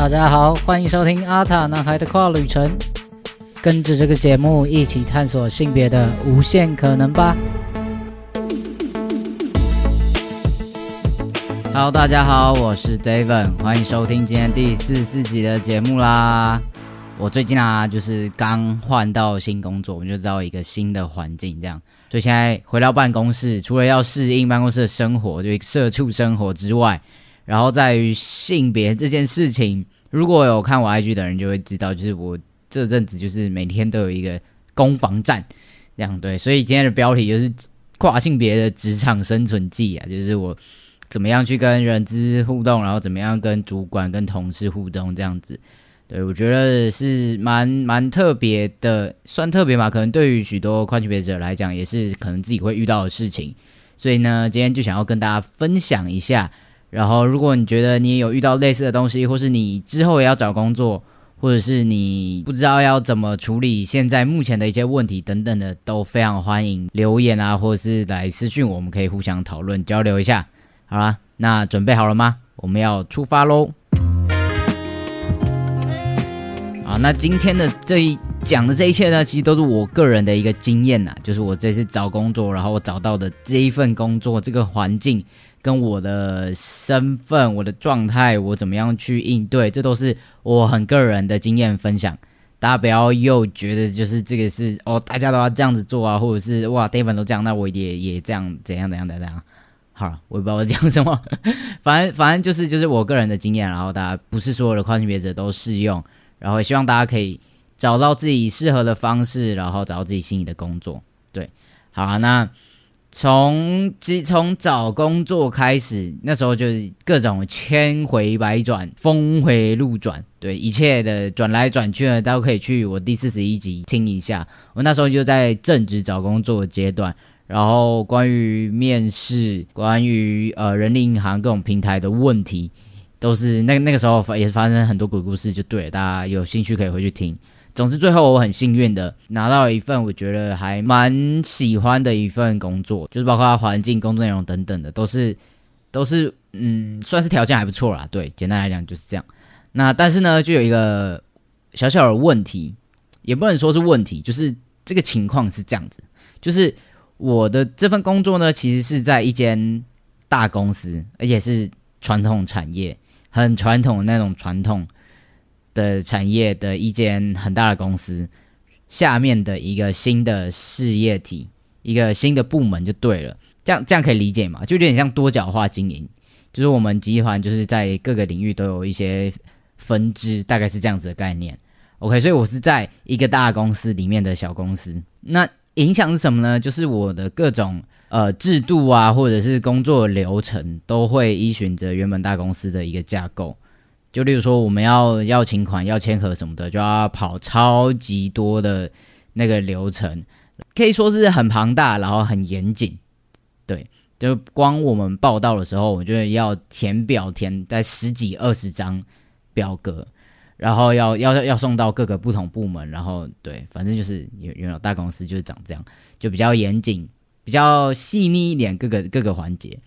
大家好，欢迎收听阿塔男孩的跨旅程，跟着这个节目一起探索性别的无限可能吧。Hello，大家好，我是 David，欢迎收听今天第四十四集的节目啦。我最近啊，就是刚换到新工作，我们就到一个新的环境，这样，所以现在回到办公室，除了要适应办公室的生活，就社畜生活之外。然后在于性别这件事情，如果有看我 IG 的人就会知道，就是我这阵子就是每天都有一个攻防战，这样对。所以今天的标题就是跨性别的职场生存记啊，就是我怎么样去跟人资互动，然后怎么样跟主管、跟同事互动这样子。对我觉得是蛮蛮特别的，算特别嘛？可能对于许多跨性别者来讲，也是可能自己会遇到的事情。所以呢，今天就想要跟大家分享一下。然后，如果你觉得你有遇到类似的东西，或是你之后也要找工作，或者是你不知道要怎么处理现在目前的一些问题等等的，都非常欢迎留言啊，或者是来私讯，我们可以互相讨论交流一下。好啦，那准备好了吗？我们要出发喽！好，那今天的这一讲的这一切呢，其实都是我个人的一个经验呐，就是我这次找工作，然后我找到的这一份工作，这个环境。跟我的身份、我的状态，我怎么样去应对，这都是我很个人的经验分享。大家不要又觉得就是这个是哦，大家都要这样子做啊，或者是哇，David 都这样，那我也也这样，怎样怎样怎样。好了，我也不知道我讲什么，反正反正就是就是我个人的经验，然后大家不是所有的跨性别者都适用，然后也希望大家可以找到自己适合的方式，然后找到自己心仪的工作。对，好啊，那。从即从找工作开始，那时候就是各种千回百转、峰回路转，对一切的转来转去呢，都可以去我第四十一集听一下。我那时候就在正职找工作阶段，然后关于面试、关于呃人力银行各种平台的问题，都是那那个时候也是发生很多鬼故事，就对大家有兴趣可以回去听。总之，最后我很幸运的拿到了一份我觉得还蛮喜欢的一份工作，就是包括环境、工作内容等等的，都是都是嗯，算是条件还不错啦。对，简单来讲就是这样。那但是呢，就有一个小小的问题，也不能说是问题，就是这个情况是这样子，就是我的这份工作呢，其实是在一间大公司，而且是传统产业，很传统的那种传统。的产业的一间很大的公司下面的一个新的事业体，一个新的部门就对了。这样这样可以理解吗？就有点像多角化经营，就是我们集团就是在各个领域都有一些分支，大概是这样子的概念。OK，所以我是在一个大公司里面的小公司。那影响是什么呢？就是我的各种呃制度啊，或者是工作流程，都会依循着原本大公司的一个架构。就例如说，我们要要请款、要签合什么的，就要跑超级多的那个流程，可以说是很庞大，然后很严谨。对，就光我们报道的时候，我觉得要填表填在十几二十张表格，然后要要要送到各个不同部门，然后对，反正就是原原来大公司就是长这样，就比较严谨，比较细腻一点，各个各个环节。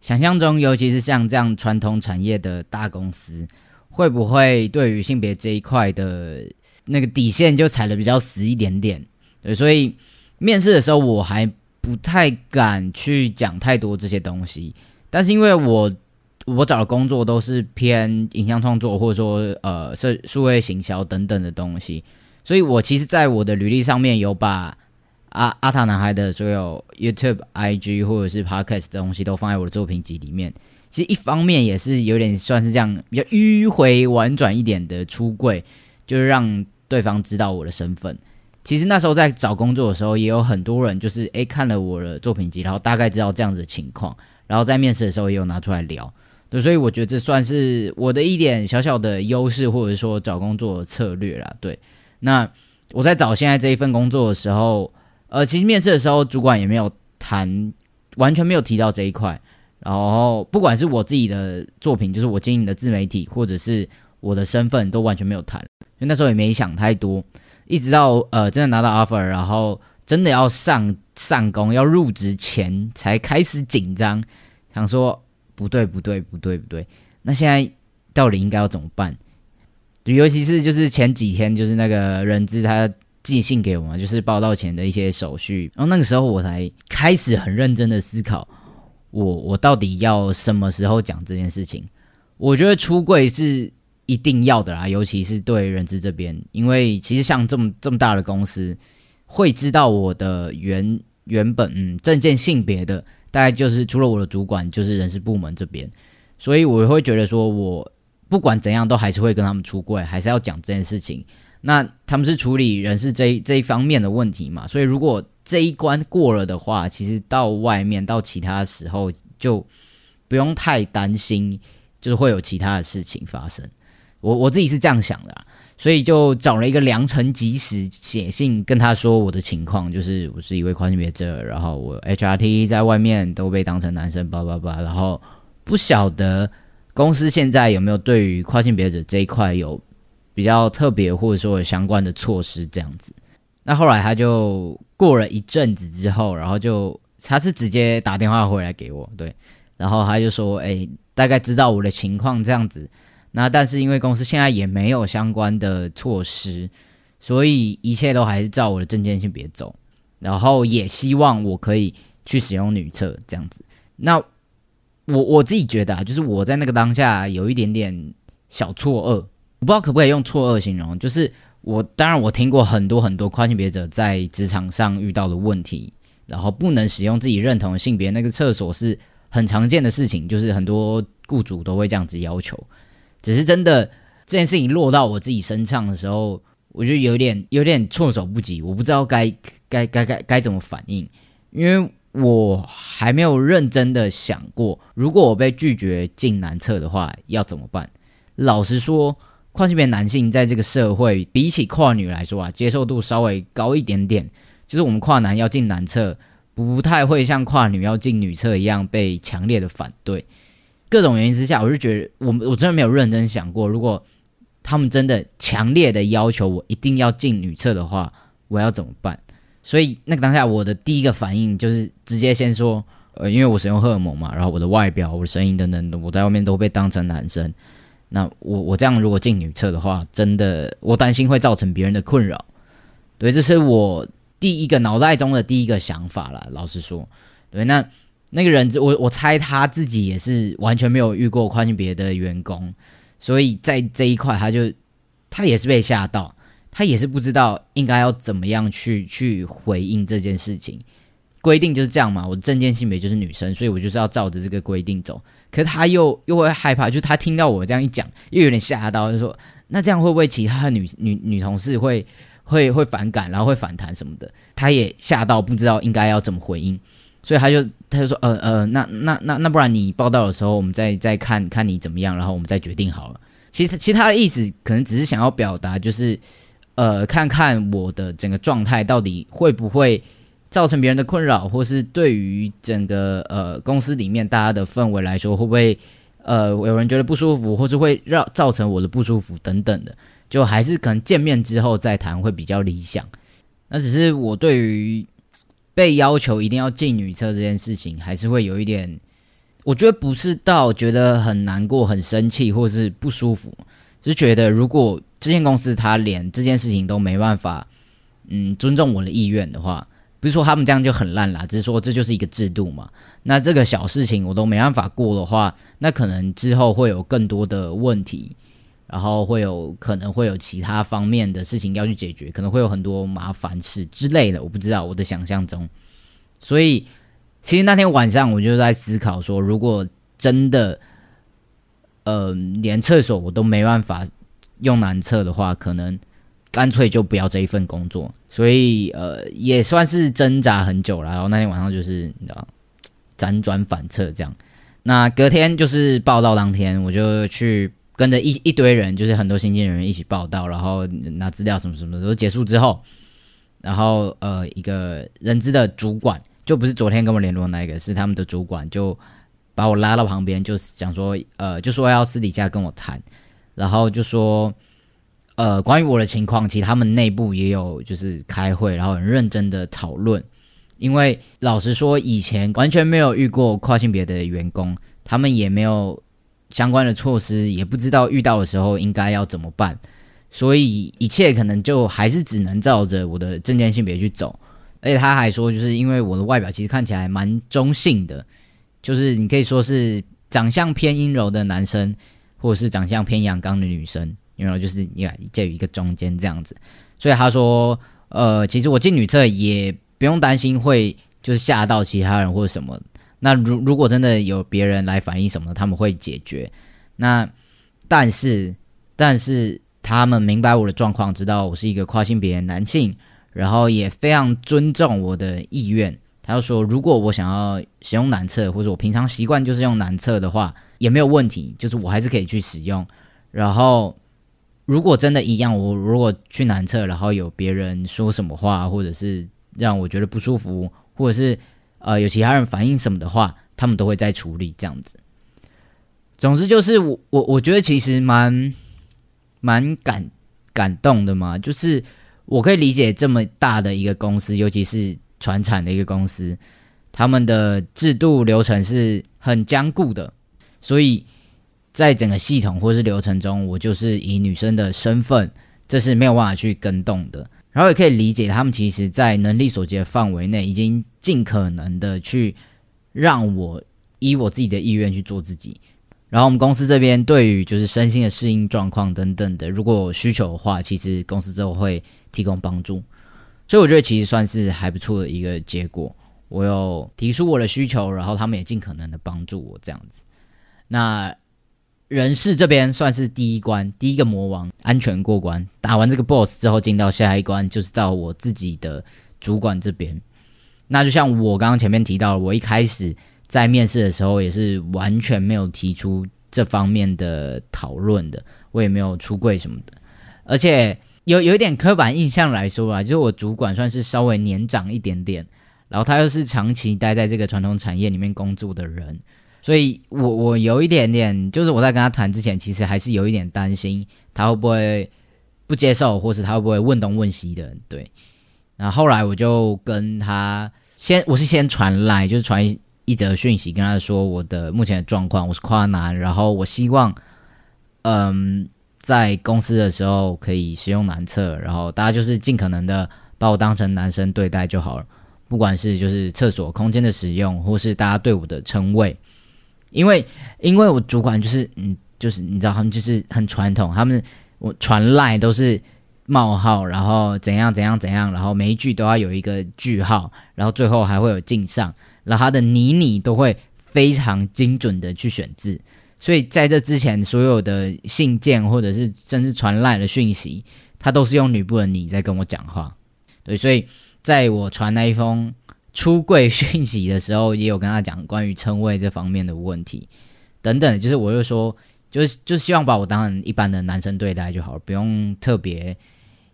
想象中，尤其是像这样传统产业的大公司。会不会对于性别这一块的那个底线就踩的比较死一点点？对，所以面试的时候我还不太敢去讲太多这些东西。但是因为我我找的工作都是偏影像创作或者说呃社数位行销等等的东西，所以我其实在我的履历上面有把阿阿塔男孩的所有 YouTube、IG 或者是 Podcast 的东西都放在我的作品集里面。其实一方面也是有点算是这样比较迂回婉转一点的出柜，就是让对方知道我的身份。其实那时候在找工作的时候，也有很多人就是诶看了我的作品集，然后大概知道这样子的情况，然后在面试的时候也有拿出来聊。对，所以我觉得这算是我的一点小小的优势，或者说找工作的策略啦。对，那我在找现在这一份工作的时候，呃，其实面试的时候主管也没有谈，完全没有提到这一块。然后，不管是我自己的作品，就是我经营的自媒体，或者是我的身份，都完全没有谈。因为那时候也没想太多，一直到呃真的拿到 offer，然后真的要上上工、要入职前，才开始紧张，想说不对不对不对不对，那现在到底应该要怎么办？尤其是就是前几天，就是那个人资他寄信给我嘛，就是报道前的一些手续，然后那个时候我才开始很认真的思考，我我到底要什么时候讲这件事情？我觉得出柜是一定要的啦，尤其是对人资这边，因为其实像这么这么大的公司，会知道我的原原本嗯证件性别的，大概就是除了我的主管，就是人事部门这边，所以我会觉得说我。不管怎样，都还是会跟他们出柜，还是要讲这件事情。那他们是处理人事这这一方面的问题嘛？所以如果这一关过了的话，其实到外面到其他时候就不用太担心，就是会有其他的事情发生。我我自己是这样想的，所以就找了一个良辰吉时写信跟他说我的情况，就是我是一位跨性别者，然后我 HRT 在外面都被当成男生，叭叭叭，然后不晓得。公司现在有没有对于跨性别者这一块有比较特别或者说有相关的措施这样子？那后来他就过了一阵子之后，然后就他是直接打电话回来给我，对，然后他就说：“哎，大概知道我的情况这样子。那但是因为公司现在也没有相关的措施，所以一切都还是照我的证件性别走。然后也希望我可以去使用女厕这样子。那。”我我自己觉得啊，就是我在那个当下有一点点小错愕，我不知道可不可以用错愕形容。就是我当然我听过很多很多跨性别者在职场上遇到的问题，然后不能使用自己认同的性别那个厕所是很常见的事情，就是很多雇主都会这样子要求。只是真的这件事情落到我自己身上的时候，我就有点有点措手不及，我不知道该该该该该怎么反应，因为。我还没有认真的想过，如果我被拒绝进男厕的话要怎么办？老实说，跨性别男性在这个社会比起跨女来说啊，接受度稍微高一点点。就是我们跨男要进男厕，不太会像跨女要进女厕一样被强烈的反对。各种原因之下，我就觉得我我真的没有认真想过，如果他们真的强烈的要求我一定要进女厕的话，我要怎么办？所以那个当下，我的第一个反应就是直接先说，呃，因为我使用荷尔蒙嘛，然后我的外表、我的声音等等，我在外面都被当成男生。那我我这样如果进女厕的话，真的我担心会造成别人的困扰。对，这是我第一个脑袋中的第一个想法了。老实说，对，那那个人，我我猜他自己也是完全没有遇过跨性别的员工，所以在这一块，他就他也是被吓到。他也是不知道应该要怎么样去去回应这件事情，规定就是这样嘛。我证件性别就是女生，所以我就是要照着这个规定走。可是他又又会害怕，就他听到我这样一讲，又有点吓到，就说那这样会不会其他的女女女同事会会会反感，然后会反弹什么的？他也吓到，不知道应该要怎么回应，所以他就他就说呃呃，那那那那不然你报道的时候，我们再再看看你怎么样，然后我们再决定好了。其实其他的意思可能只是想要表达就是。呃，看看我的整个状态到底会不会造成别人的困扰，或是对于整个呃公司里面大家的氛围来说，会不会呃有人觉得不舒服，或是会让造成我的不舒服等等的，就还是可能见面之后再谈会比较理想。那只是我对于被要求一定要进女厕这件事情，还是会有一点，我觉得不是到觉得很难过、很生气，或是不舒服。只是觉得，如果这间公司他连这件事情都没办法，嗯，尊重我的意愿的话，不是说他们这样就很烂啦，只是说这就是一个制度嘛。那这个小事情我都没办法过的话，那可能之后会有更多的问题，然后会有可能会有其他方面的事情要去解决，可能会有很多麻烦事之类的，我不知道我的想象中。所以，其实那天晚上我就在思考说，如果真的。呃，连厕所我都没办法用男厕的话，可能干脆就不要这一份工作。所以呃，也算是挣扎很久了。然后那天晚上就是你知道，辗转反侧这样。那隔天就是报道当天，我就去跟着一一堆人，就是很多新进人员一起报道，然后拿资料什么什么的都结束之后，然后呃，一个人资的主管，就不是昨天跟我联络那个，是他们的主管就。把我拉到旁边，就是讲说，呃，就说要私底下跟我谈，然后就说，呃，关于我的情况，其实他们内部也有就是开会，然后很认真的讨论。因为老实说，以前完全没有遇过跨性别的员工，他们也没有相关的措施，也不知道遇到的时候应该要怎么办。所以一切可能就还是只能照着我的证件性别去走。而且他还说，就是因为我的外表其实看起来蛮中性的，就是你可以说是长相偏阴柔的男生，或者是长相偏阳刚的女生，因为就是你介于一个中间这样子。所以他说，呃，其实我进女厕也不用担心会就是吓到其他人或者什么。那如如果真的有别人来反映什么，他们会解决。那但是但是他们明白我的状况，知道我是一个跨性别男性。然后也非常尊重我的意愿，他就说，如果我想要使用男厕，或者我平常习惯就是用男厕的话，也没有问题，就是我还是可以去使用。然后如果真的一样，我如果去男厕，然后有别人说什么话，或者是让我觉得不舒服，或者是呃有其他人反映什么的话，他们都会再处理这样子。总之就是我我我觉得其实蛮蛮感感动的嘛，就是。我可以理解这么大的一个公司，尤其是传产的一个公司，他们的制度流程是很坚固的，所以在整个系统或是流程中，我就是以女生的身份，这是没有办法去跟动的。然后也可以理解，他们其实在能力所及的范围内，已经尽可能的去让我以我自己的意愿去做自己。然后我们公司这边对于就是身心的适应状况等等的，如果有需求的话，其实公司都会提供帮助。所以我觉得其实算是还不错的一个结果。我有提出我的需求，然后他们也尽可能的帮助我这样子。那人事这边算是第一关，第一个魔王安全过关。打完这个 boss 之后，进到下一关就是到我自己的主管这边。那就像我刚刚前面提到，我一开始。在面试的时候也是完全没有提出这方面的讨论的，我也没有出柜什么的，而且有有一点刻板印象来说啊，就是我主管算是稍微年长一点点，然后他又是长期待在这个传统产业里面工作的人，所以我我有一点点，就是我在跟他谈之前，其实还是有一点担心他会不会不接受，或是他会不会问东问西的，对。然后后来我就跟他先，我是先传来，就是传。一则讯息跟他说我的目前的状况，我是跨男，然后我希望，嗯，在公司的时候可以使用男厕，然后大家就是尽可能的把我当成男生对待就好了，不管是就是厕所空间的使用，或是大家对我的称谓，因为因为我主管就是嗯，就是你知道他们就是很传统，他们我传赖都是冒号，然后怎样怎样怎样，然后每一句都要有一个句号，然后最后还会有敬上。然后他的拟拟都会非常精准的去选字，所以在这之前，所有的信件或者是甚至传来的讯息，他都是用女部的你在跟我讲话。对，所以在我传那一封出柜讯息的时候，也有跟他讲关于称谓这方面的问题等等。就是我就说，就是就希望把我当成一般的男生对待就好了，不用特别。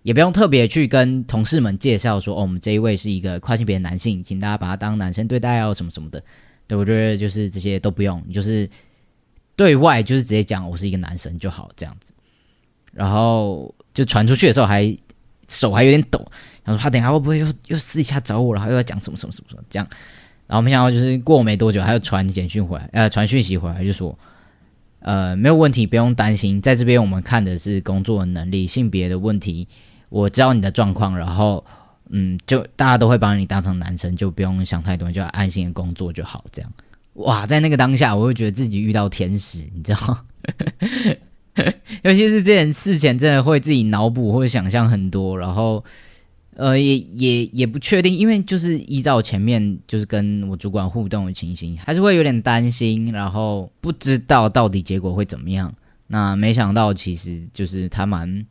也不用特别去跟同事们介绍说，哦，我们这一位是一个跨性别男性，请大家把他当男生对待哦，什么什么的。对我觉得就是这些都不用，就是对外就是直接讲我是一个男生就好这样子。然后就传出去的时候还手还有点抖，他说他等下会不会又又私底下找我，然后又要讲什么什么什么什么这样。然后没想到就是过没多久，他又传简讯回来，呃，传讯息回来就说，呃，没有问题，不用担心，在这边我们看的是工作的能力、性别的问题。我知道你的状况，然后，嗯，就大家都会把你当成男生，就不用想太多，就安心的工作就好。这样，哇，在那个当下，我会觉得自己遇到天使，你知道？尤其是这件事前，真的会自己脑补或者想象很多，然后，呃，也也也不确定，因为就是依照前面就是跟我主管互动的情形，还是会有点担心，然后不知道到底结果会怎么样。那没想到，其实就是他蛮。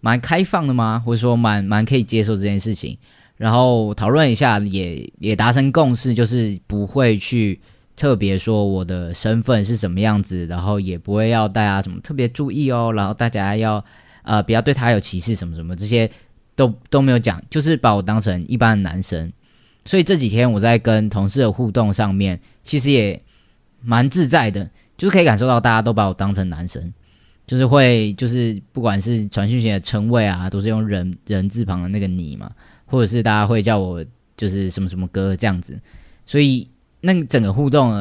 蛮开放的吗？或者说蛮蛮可以接受这件事情，然后讨论一下，也也达成共识，就是不会去特别说我的身份是什么样子，然后也不会要大家什么特别注意哦，然后大家要呃不要对他有歧视什么什么，这些都都没有讲，就是把我当成一般的男生。所以这几天我在跟同事的互动上面，其实也蛮自在的，就是可以感受到大家都把我当成男生。就是会，就是不管是传讯息的称谓啊，都是用人人字旁的那个你嘛，或者是大家会叫我就是什么什么哥这样子，所以那整个互动，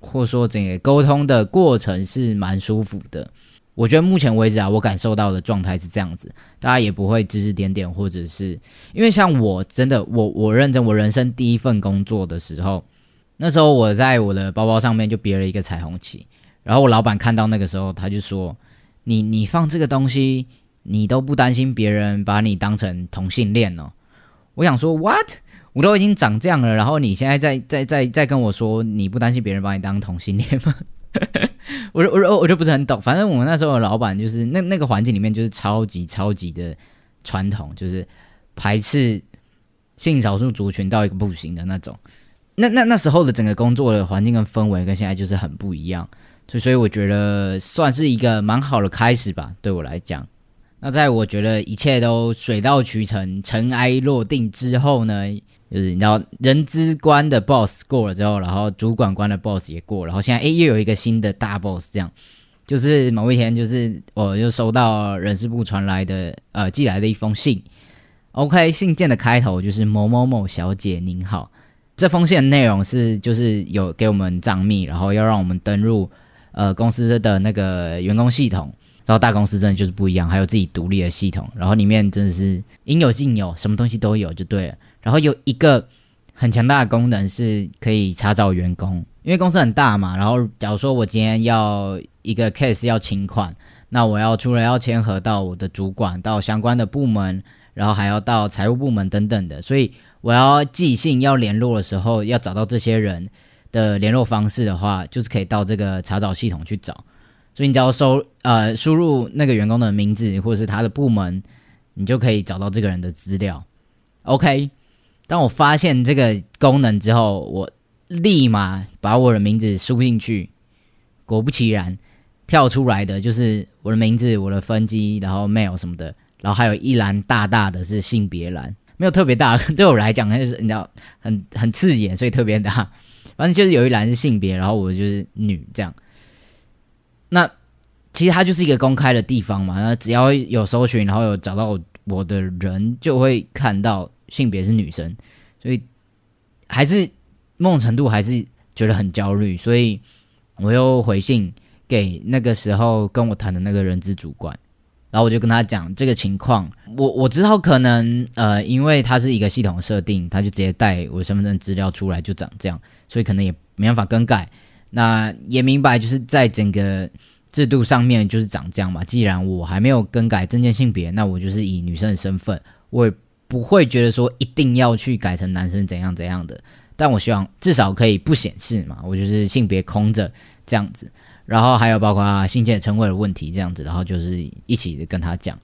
或者说整个沟通的过程是蛮舒服的。我觉得目前为止啊，我感受到的状态是这样子，大家也不会指指点点，或者是因为像我真的，我我认真，我人生第一份工作的时候，那时候我在我的包包上面就别了一个彩虹旗，然后我老板看到那个时候，他就说：“你你放这个东西，你都不担心别人把你当成同性恋哦？”我想说，what？我都已经长这样了，然后你现在在在在在跟我说你不担心别人把你当同性恋吗？我我我我就不是很懂。反正我们那时候的老板就是那那个环境里面就是超级超级的传统，就是排斥性少数族群到一个不行的那种。那那那时候的整个工作的环境跟氛围跟现在就是很不一样，所以所以我觉得算是一个蛮好的开始吧，对我来讲。那在我觉得一切都水到渠成、尘埃落定之后呢？就是你知道人资关的 boss 过了之后，然后主管关的 boss 也过，然后现在诶又有一个新的大 boss，这样就是某一天就是我就收到人事部传来的呃寄来的一封信，OK 信件的开头就是某某某小姐您好，这封信的内容是就是有给我们账密，然后要让我们登入呃公司的那个员工系统，然后大公司真的就是不一样，还有自己独立的系统，然后里面真的是应有尽有，什么东西都有就对了。然后有一个很强大的功能是可以查找员工，因为公司很大嘛。然后假如说我今天要一个 case 要请款，那我要除了要签合到我的主管，到相关的部门，然后还要到财务部门等等的，所以我要寄信要联络的时候，要找到这些人的联络方式的话，就是可以到这个查找系统去找。所以你只要搜呃输入那个员工的名字或者是他的部门，你就可以找到这个人的资料。OK。当我发现这个功能之后，我立马把我的名字输进去，果不其然，跳出来的就是我的名字、我的分机，然后 mail 什么的，然后还有一栏大大的是性别栏，没有特别大，对我来讲就是你知道很很刺眼，所以特别大。反正就是有一栏是性别，然后我就是女这样。那其实它就是一个公开的地方嘛，那只要有搜寻，然后有找到我的人，就会看到。性别是女生，所以还是某种程度还是觉得很焦虑，所以我又回信给那个时候跟我谈的那个人资主管，然后我就跟他讲这个情况，我我知道可能呃，因为它是一个系统设定，他就直接带我身份证资料出来就长这样，所以可能也没办法更改。那也明白就是在整个制度上面就是长这样嘛。既然我还没有更改证件性别，那我就是以女生的身份，我。不会觉得说一定要去改成男生怎样怎样的，但我希望至少可以不显示嘛，我就是性别空着这样子，然后还有包括信件称谓的问题这样子，然后就是一起跟他讲。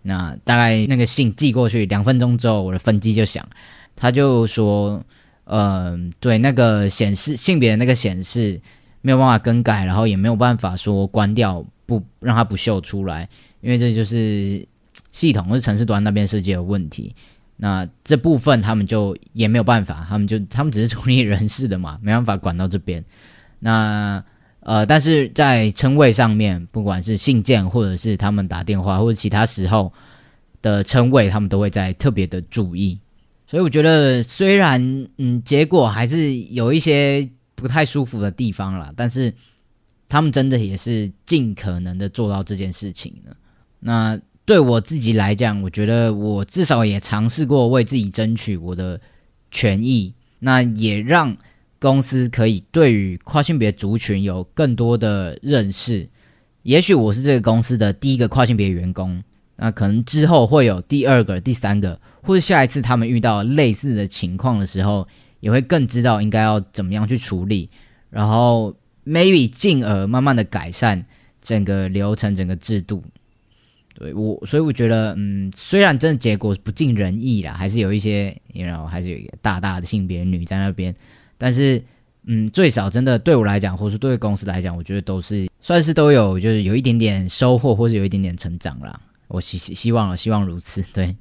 那大概那个信寄过去两分钟之后，我的分机就响，他就说，嗯，对，那个显示性别的那个显示没有办法更改，然后也没有办法说关掉不让它不秀出来，因为这就是。系统或是城市端那边设计有问题，那这部分他们就也没有办法，他们就他们只是处理人事的嘛，没办法管到这边。那呃，但是在称谓上面，不管是信件或者是他们打电话或者其他时候的称谓，他们都会在特别的注意。所以我觉得，虽然嗯，结果还是有一些不太舒服的地方啦，但是他们真的也是尽可能的做到这件事情了。那。对我自己来讲，我觉得我至少也尝试过为自己争取我的权益，那也让公司可以对于跨性别族群有更多的认识。也许我是这个公司的第一个跨性别员工，那可能之后会有第二个、第三个，或者下一次他们遇到类似的情况的时候，也会更知道应该要怎么样去处理，然后 maybe 进而慢慢的改善整个流程、整个制度。对我，所以我觉得，嗯，虽然真的结果不尽人意啦，还是有一些，然后还是有一个大大的性别女在那边，但是，嗯，最少真的对我来讲，或是对公司来讲，我觉得都是算是都有，就是有一点点收获，或者有一点点成长啦。我希希望了希望如此。对，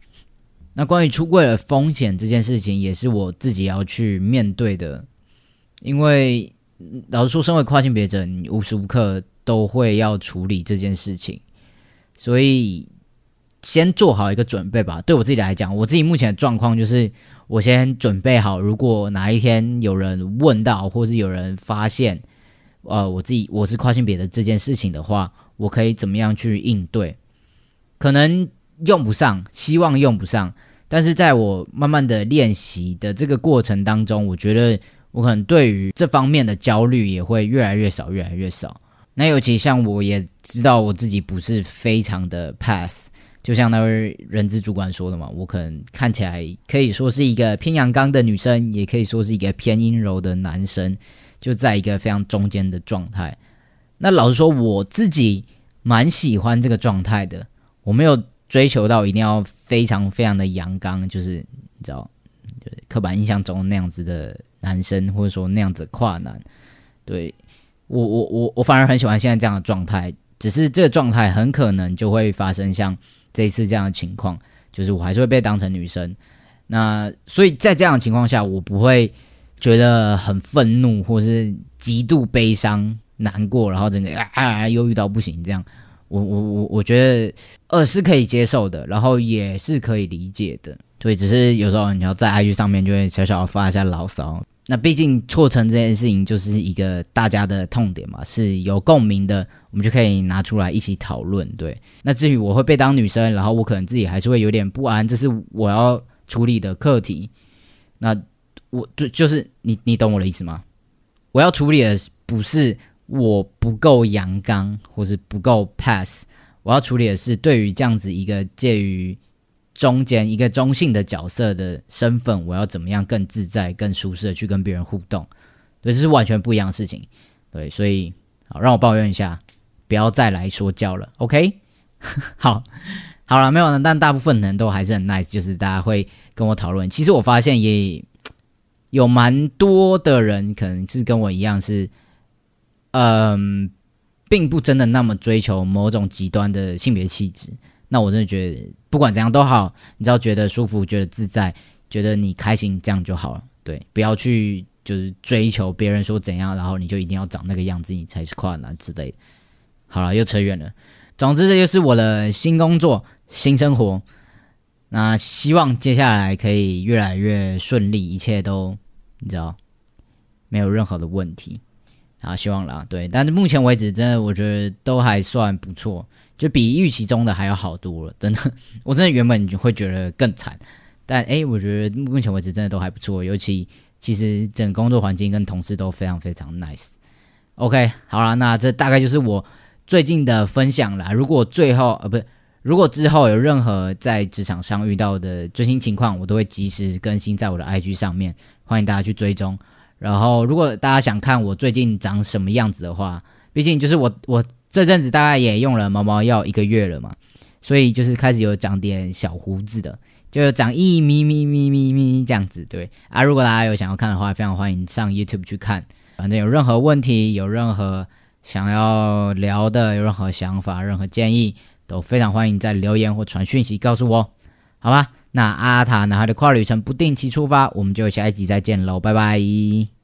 那关于出柜的风险这件事情，也是我自己要去面对的，因为老实说，身为跨性别者，你无时无刻都会要处理这件事情。所以，先做好一个准备吧。对我自己来讲，我自己目前的状况就是，我先准备好，如果哪一天有人问到，或是有人发现呃，我自己我是跨性别的这件事情的话，我可以怎么样去应对？可能用不上，希望用不上，但是在我慢慢的练习的这个过程当中，我觉得我可能对于这方面的焦虑也会越来越少，越来越少。那尤其像我也知道我自己不是非常的 pass，就像那位人资主管说的嘛，我可能看起来可以说是一个偏阳刚的女生，也可以说是一个偏阴柔的男生。就在一个非常中间的状态。那老实说，我自己蛮喜欢这个状态的。我没有追求到一定要非常非常的阳刚，就是你知道，就是刻板印象中那样子的男生，或者说那样子跨男。对我，我，我，我反而很喜欢现在这样的状态。只是这个状态很可能就会发生像这次这样的情况，就是我还是会被当成女生。那所以在这样的情况下，我不会。觉得很愤怒，或是极度悲伤、难过，然后整个啊忧郁到不行，这样，我我我我觉得呃是可以接受的，然后也是可以理解的，对只是有时候你要在 IG 上面就会小小的发一下牢骚。那毕竟错成这件事情就是一个大家的痛点嘛，是有共鸣的，我们就可以拿出来一起讨论。对，那至于我会被当女生，然后我可能自己还是会有点不安，这是我要处理的课题。那。我就就是你，你懂我的意思吗？我要处理的不是我不够阳刚，或是不够 pass，我要处理的是对于这样子一个介于中间一个中性的角色的身份，我要怎么样更自在、更舒适的去跟别人互动？对，这是完全不一样的事情。对，所以好，让我抱怨一下，不要再来说教了。OK，好，好了，没有了，但大部分人都还是很 nice，就是大家会跟我讨论。其实我发现也。有蛮多的人可能是跟我一样，是嗯，并不真的那么追求某种极端的性别气质。那我真的觉得，不管怎样都好，你只要觉得舒服、觉得自在、觉得你开心，这样就好了。对，不要去就是追求别人说怎样，然后你就一定要长那个样子，你才是跨男之类的。好了，又扯远了。总之，这就是我的新工作、新生活。那希望接下来可以越来越顺利，一切都。你知道，没有任何的问题啊，希望啦，对，但是目前为止，真的我觉得都还算不错，就比预期中的还要好多了，真的，我真的原本就会觉得更惨，但哎，我觉得目前为止真的都还不错，尤其其实整个工作环境跟同事都非常非常 nice。OK，好了，那这大概就是我最近的分享啦。如果最后呃不是，如果之后有任何在职场上遇到的最新情况，我都会及时更新在我的 IG 上面。欢迎大家去追踪，然后如果大家想看我最近长什么样子的话，毕竟就是我我这阵子大概也用了毛毛药一个月了嘛，所以就是开始有长点小胡子的，就有长一咪咪咪咪咪这样子。对啊，如果大家有想要看的话，非常欢迎上 YouTube 去看。反正有任何问题，有任何想要聊的，有任何想法、任何建议，都非常欢迎在留言或传讯息告诉我，好吧？那阿塔男孩的跨旅程不定期出发，我们就下一集再见喽，拜拜。